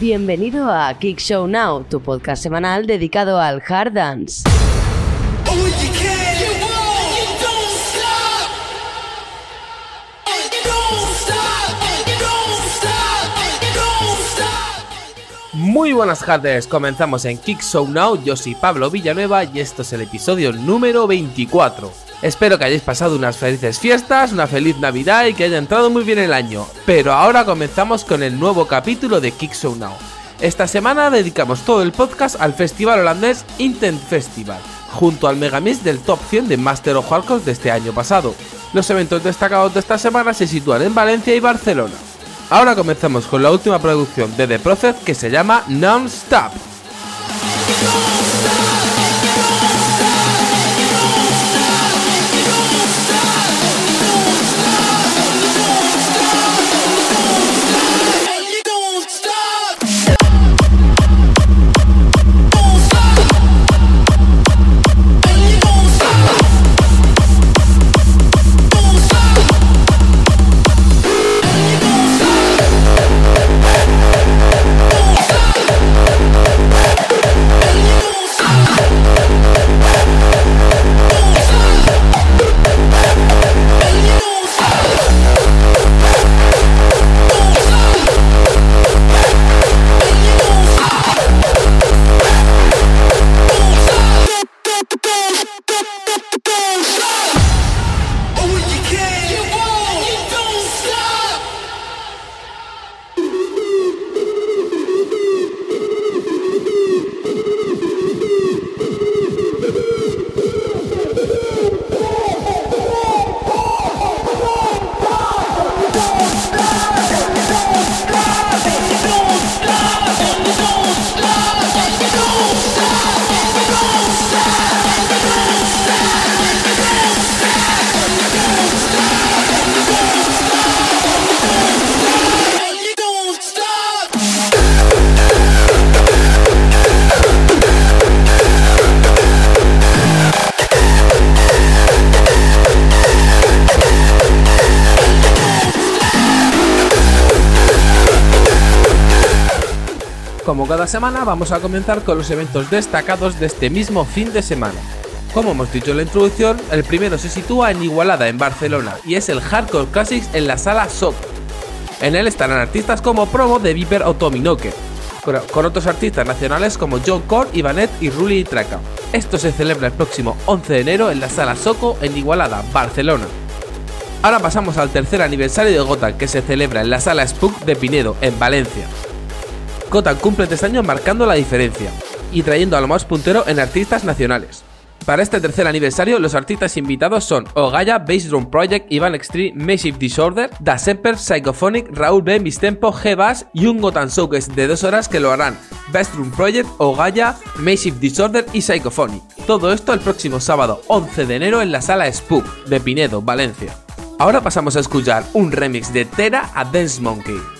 Bienvenido a Kick Show Now, tu podcast semanal dedicado al hard dance. Muy buenas tardes, comenzamos en Kick Show Now, yo soy Pablo Villanueva y esto es el episodio número 24. Espero que hayáis pasado unas felices fiestas, una feliz Navidad y que haya entrado muy bien el año. Pero ahora comenzamos con el nuevo capítulo de Kick Now. Esta semana dedicamos todo el podcast al festival holandés Intent Festival, junto al megamix del top 100 de Master of Hardcore de este año pasado. Los eventos destacados de esta semana se sitúan en Valencia y Barcelona. Ahora comenzamos con la última producción de The Process que se llama Non-Stop. Como cada semana vamos a comenzar con los eventos destacados de este mismo fin de semana. Como hemos dicho en la introducción, el primero se sitúa en Igualada, en Barcelona, y es el Hardcore Classics en la sala SOC. En él estarán artistas como Promo de Viper o Tommy Knocker, con, otros artistas nacionales como John Core, Ivanet y Ruli y Traca. Esto se celebra el próximo 11 de enero en la sala Soco en Igualada, Barcelona. Ahora pasamos al tercer aniversario de Gotham que se celebra en la sala Spook de Pinedo, en Valencia. Gotham cumple tres años marcando la diferencia y trayendo a lo más puntero en artistas nacionales. Para este tercer aniversario, los artistas invitados son Ogaya, Bass Drum Project, Ivan Extreme, Massive Disorder, Da Semper, Psychophonic, Raúl B, Mistempo, G-Bass y un Gotham Showcase de dos horas que lo harán Bass Drum Project, Ogaya, Massive Disorder y Psychophonic. Todo esto el próximo sábado 11 de enero en la sala Spook de Pinedo, Valencia. Ahora pasamos a escuchar un remix de Tera a Dance Monkey.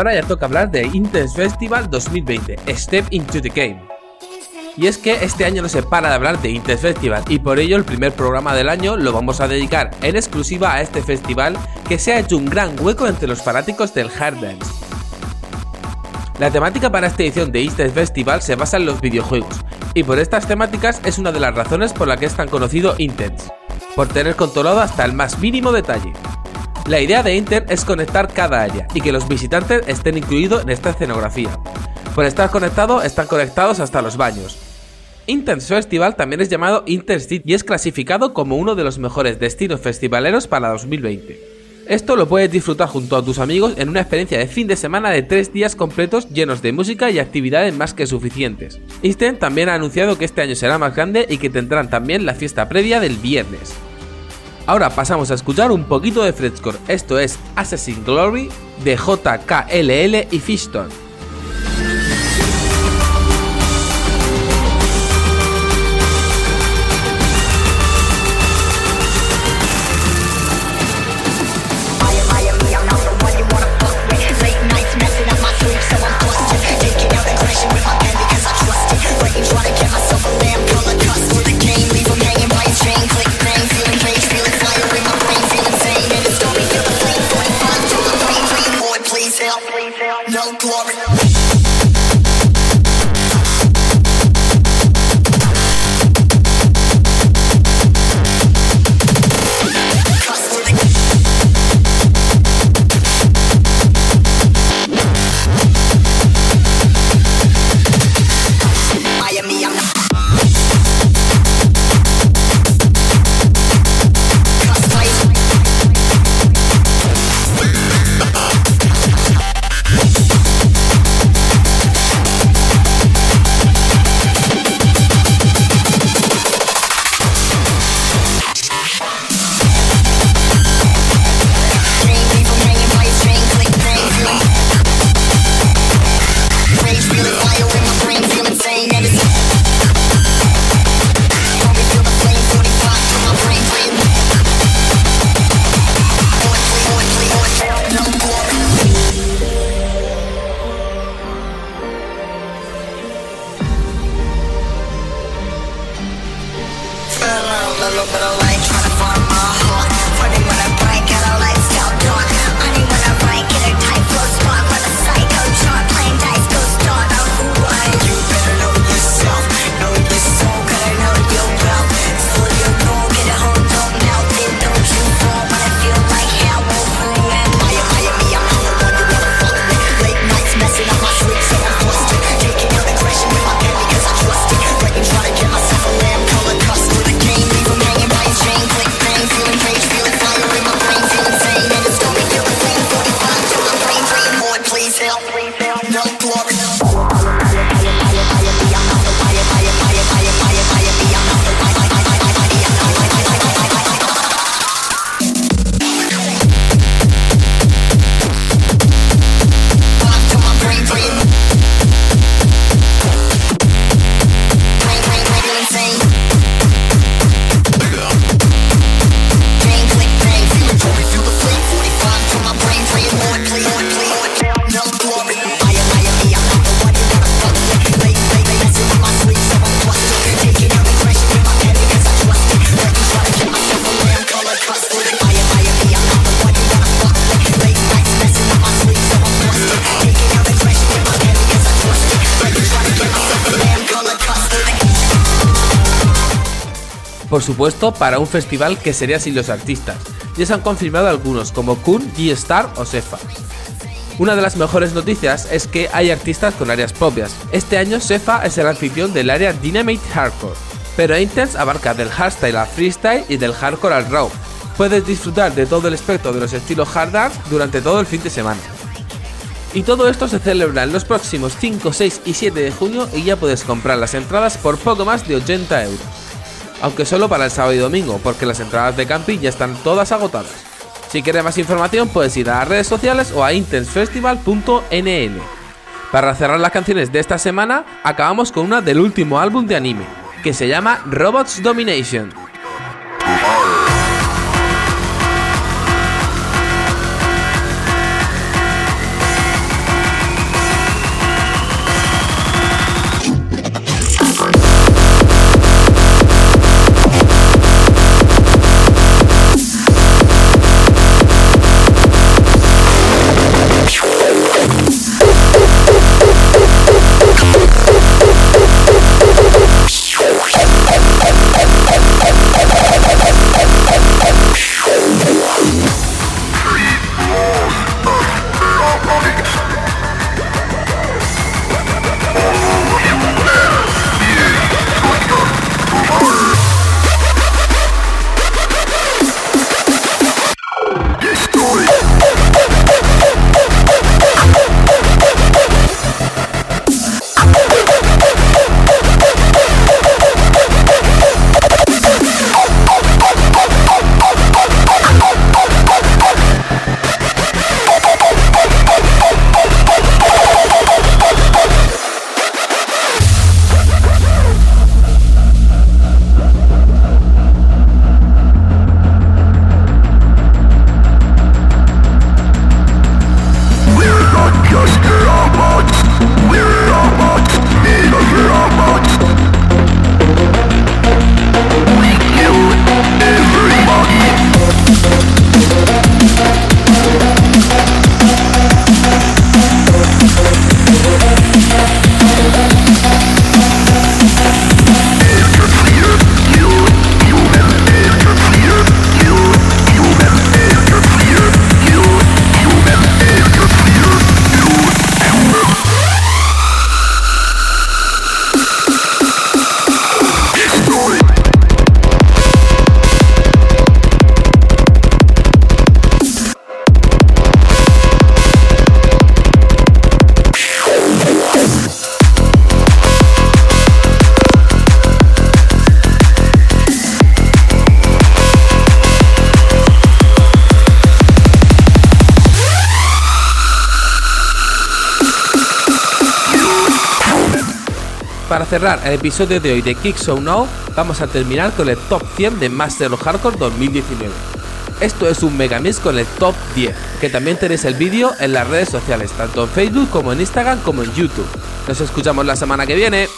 Ahora ya toca hablar de Intense Festival 2020, Step into the Game. Y es que este año no se para de hablar de Intense Festival y por ello el primer programa del año lo vamos a dedicar en exclusiva a este festival que se ha hecho un gran hueco entre los fanáticos del hard dance. La temática para esta edición de Intense Festival se basa en los videojuegos, y por estas temáticas es una de las razones por la que es tan conocido Intense, por tener controlado hasta el más mínimo detalle. La idea de Inter es conectar cada área y que los visitantes estén incluidos en esta escenografía. Por estar conectado, están conectados hasta los baños. Intense Festival también es llamado Intercity y es clasificado como uno de los mejores destinos festivaleros para 2020. Esto lo puedes disfrutar junto a tus amigos en una experiencia de fin de semana de tres días completos llenos de música y actividades más que suficientes. Instant también ha anunciado que este año será más grande y que tendrán también la fiesta previa del viernes. Ahora pasamos a escuchar un poquito de frescore, esto es Assassin's Glory de JKLL y Fishton. look what I like. Por supuesto, para un festival que sería sin los artistas. Ya se han confirmado algunos, como Kun, G-Star o Sefa. Una de las mejores noticias es que hay artistas con áreas propias. Este año Sefa es el anfitrión del área Dynamite Hardcore, pero Intense abarca del hardstyle al freestyle y del hardcore al raw. Puedes disfrutar de todo el espectro de los estilos hard durante todo el fin de semana. Y todo esto se celebra en los próximos 5, 6 y 7 de junio y ya puedes comprar las entradas por poco más de 80 euros aunque solo para el sábado y domingo, porque las entradas de camping ya están todas agotadas. Si quieres más información puedes ir a las redes sociales o a intensefestival.nl. Para cerrar las canciones de esta semana, acabamos con una del último álbum de anime, que se llama Robots Domination. Para cerrar el episodio de hoy de Kick So Now, vamos a terminar con el top 100 de Master of Hardcore 2019. Esto es un megamix con el top 10, que también tenéis el vídeo en las redes sociales, tanto en Facebook como en Instagram como en YouTube. Nos escuchamos la semana que viene.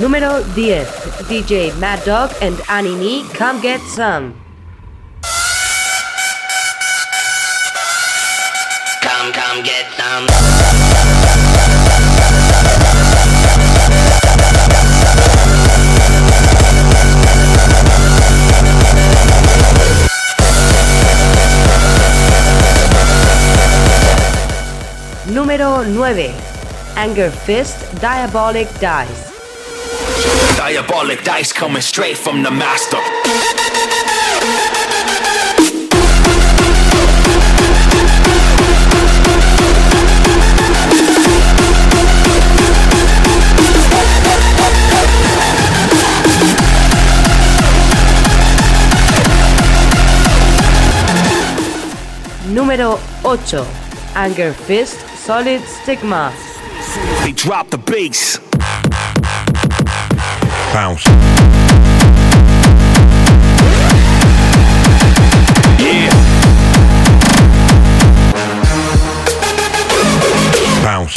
Número 10. DJ Mad Dog and Annie Come Get Some. Número 9. Anger Fist Diabolic Dice. Diabolic dice coming straight from the master. Número 8. Anger Fist Solid Stigma. They drop the bass. Bounce. Yeah. Bounce.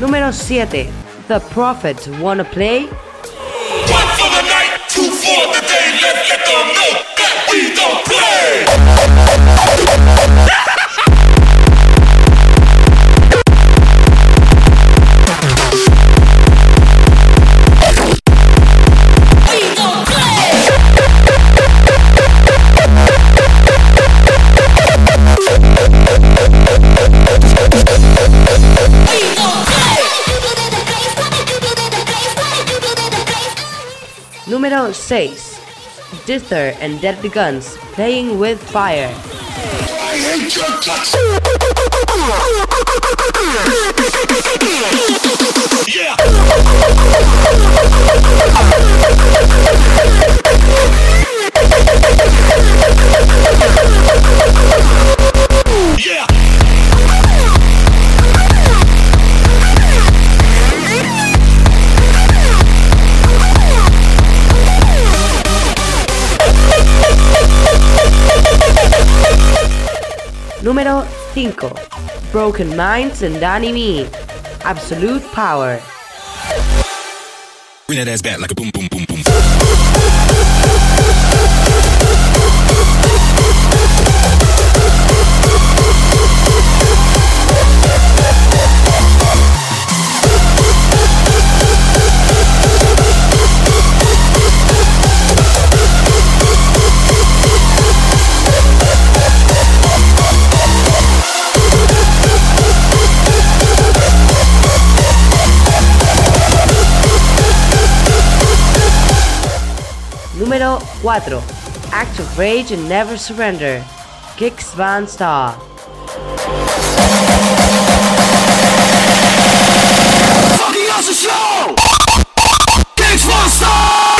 Número 7. The Prophet Wanna Play. 6. Dither and Deadly Guns Playing with Fire. Yeah. Número 5. Broken Minds and Danny Me. Absolute Power. Bring that ass back like a boom, boom, boom, Número 4. Act of Rage and Never Surrender. Kicks Van Star. Fucking awesome show! Kicks Monster! Kicks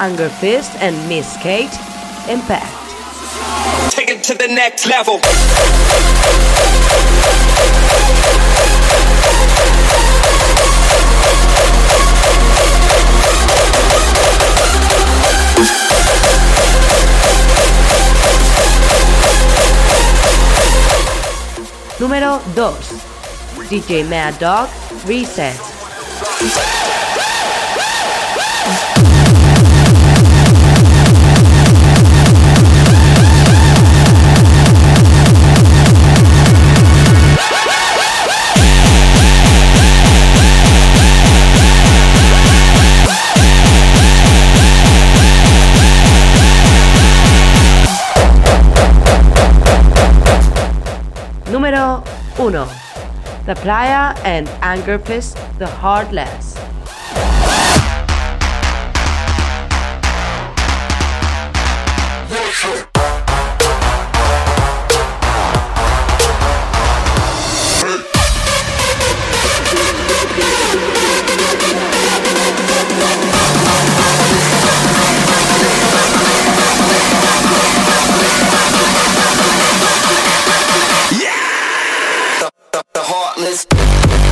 Anger Fist and Miss Kate. Impact. Take it to the next level. Número 2. DJ Mad Dog. Reset. 1. The Playa and Anger Fist The Heartless. heartless.